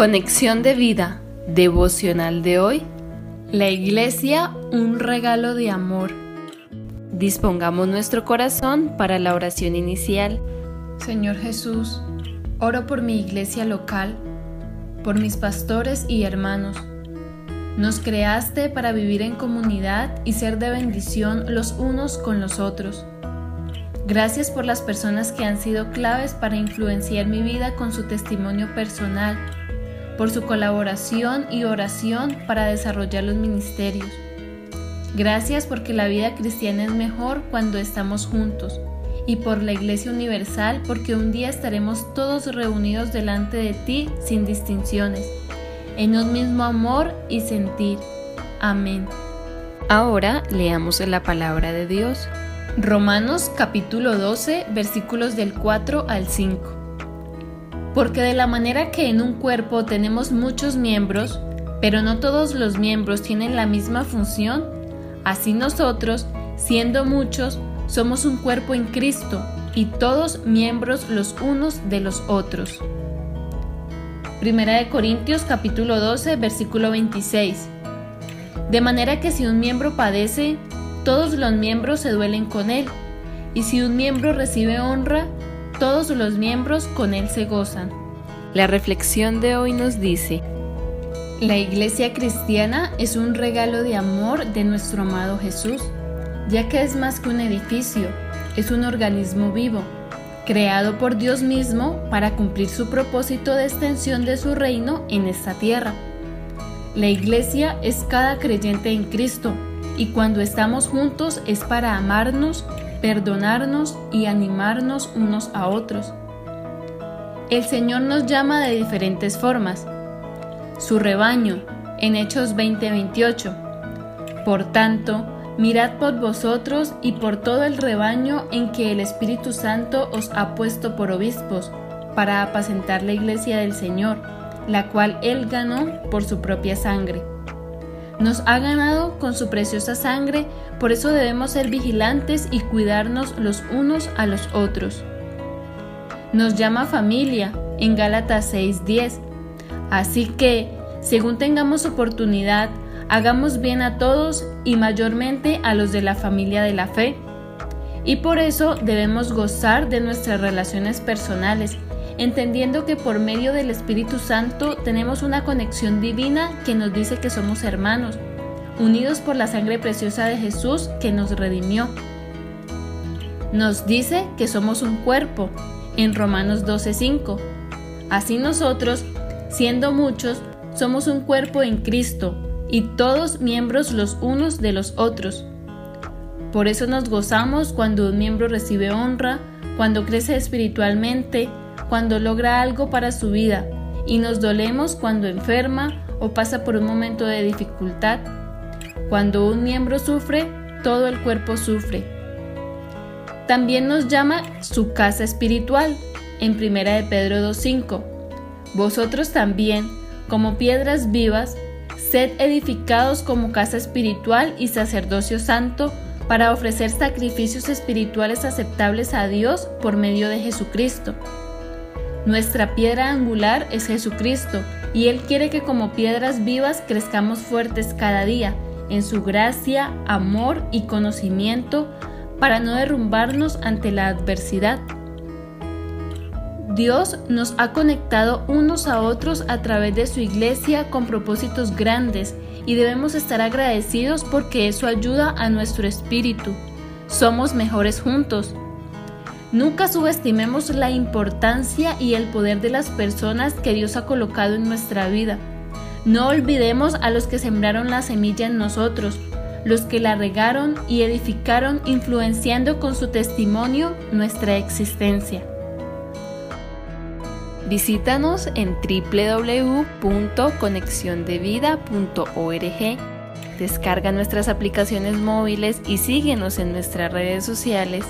Conexión de vida devocional de hoy. La iglesia, un regalo de amor. Dispongamos nuestro corazón para la oración inicial. Señor Jesús, oro por mi iglesia local, por mis pastores y hermanos. Nos creaste para vivir en comunidad y ser de bendición los unos con los otros. Gracias por las personas que han sido claves para influenciar mi vida con su testimonio personal por su colaboración y oración para desarrollar los ministerios. Gracias porque la vida cristiana es mejor cuando estamos juntos y por la Iglesia Universal porque un día estaremos todos reunidos delante de ti sin distinciones, en un mismo amor y sentir. Amén. Ahora leamos la palabra de Dios. Romanos capítulo 12 versículos del 4 al 5. Porque de la manera que en un cuerpo tenemos muchos miembros, pero no todos los miembros tienen la misma función, así nosotros, siendo muchos, somos un cuerpo en Cristo y todos miembros los unos de los otros. Primera de Corintios capítulo 12 versículo 26. De manera que si un miembro padece, todos los miembros se duelen con él, y si un miembro recibe honra, todos los miembros con él se gozan. La reflexión de hoy nos dice, la iglesia cristiana es un regalo de amor de nuestro amado Jesús, ya que es más que un edificio, es un organismo vivo, creado por Dios mismo para cumplir su propósito de extensión de su reino en esta tierra. La iglesia es cada creyente en Cristo, y cuando estamos juntos es para amarnos, perdonarnos y animarnos unos a otros. El Señor nos llama de diferentes formas. Su rebaño, en Hechos 20:28. Por tanto, mirad por vosotros y por todo el rebaño en que el Espíritu Santo os ha puesto por obispos, para apacentar la iglesia del Señor, la cual Él ganó por su propia sangre. Nos ha ganado con su preciosa sangre, por eso debemos ser vigilantes y cuidarnos los unos a los otros. Nos llama familia en Gálatas 6:10. Así que, según tengamos oportunidad, hagamos bien a todos y mayormente a los de la familia de la fe. Y por eso debemos gozar de nuestras relaciones personales entendiendo que por medio del Espíritu Santo tenemos una conexión divina que nos dice que somos hermanos, unidos por la sangre preciosa de Jesús que nos redimió. Nos dice que somos un cuerpo en Romanos 12:5. Así nosotros, siendo muchos, somos un cuerpo en Cristo y todos miembros los unos de los otros. Por eso nos gozamos cuando un miembro recibe honra, cuando crece espiritualmente, cuando logra algo para su vida y nos dolemos cuando enferma o pasa por un momento de dificultad. Cuando un miembro sufre, todo el cuerpo sufre. También nos llama su casa espiritual en 1 de Pedro 2.5. Vosotros también, como piedras vivas, sed edificados como casa espiritual y sacerdocio santo para ofrecer sacrificios espirituales aceptables a Dios por medio de Jesucristo. Nuestra piedra angular es Jesucristo y Él quiere que como piedras vivas crezcamos fuertes cada día en su gracia, amor y conocimiento para no derrumbarnos ante la adversidad. Dios nos ha conectado unos a otros a través de su iglesia con propósitos grandes y debemos estar agradecidos porque eso ayuda a nuestro espíritu. Somos mejores juntos. Nunca subestimemos la importancia y el poder de las personas que Dios ha colocado en nuestra vida. No olvidemos a los que sembraron la semilla en nosotros, los que la regaron y edificaron influenciando con su testimonio nuestra existencia. Visítanos en www.conexiondevida.org. Descarga nuestras aplicaciones móviles y síguenos en nuestras redes sociales